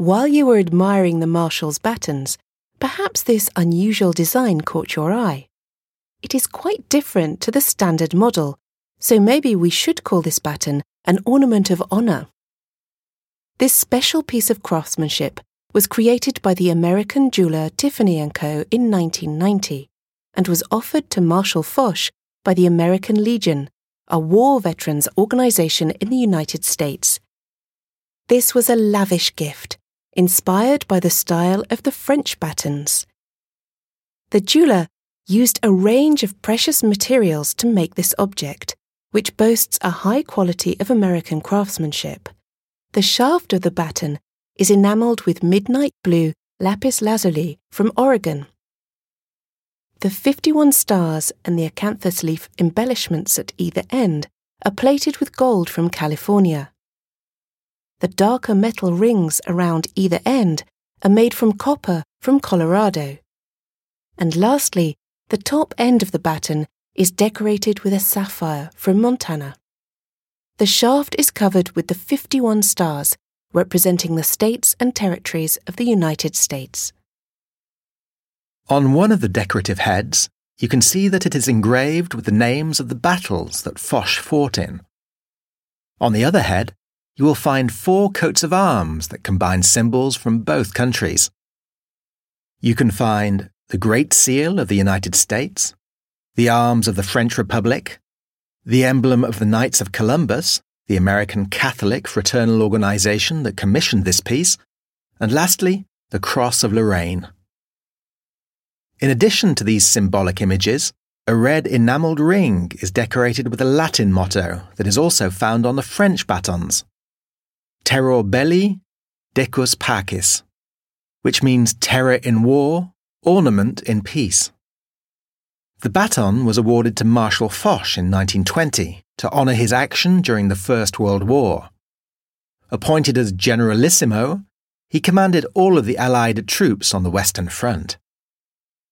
While you were admiring the Marshal's batons, perhaps this unusual design caught your eye. It is quite different to the standard model, so maybe we should call this baton an ornament of honour. This special piece of craftsmanship was created by the American jeweller Tiffany & Co. in 1990 and was offered to Marshal Foch by the American Legion, a war veterans organization in the United States. This was a lavish gift, inspired by the style of the French batons. The jeweller used a range of precious materials to make this object, which boasts a high quality of American craftsmanship. The shaft of the baton is enameled with midnight blue lapis lazuli from Oregon. The 51 stars and the acanthus leaf embellishments at either end are plated with gold from California. The darker metal rings around either end are made from copper from Colorado. And lastly, the top end of the baton is decorated with a sapphire from Montana. The shaft is covered with the 51 stars representing the states and territories of the United States. On one of the decorative heads, you can see that it is engraved with the names of the battles that Foch fought in. On the other head, you will find four coats of arms that combine symbols from both countries. You can find the Great Seal of the United States, the arms of the French Republic, the emblem of the Knights of Columbus, the American Catholic fraternal organization that commissioned this piece, and lastly, the Cross of Lorraine. In addition to these symbolic images, a red enamelled ring is decorated with a Latin motto that is also found on the French batons. Terror belli, decus pacis, which means terror in war, ornament in peace. The baton was awarded to Marshal Foch in 1920 to honour his action during the First World War. Appointed as Generalissimo, he commanded all of the Allied troops on the Western Front.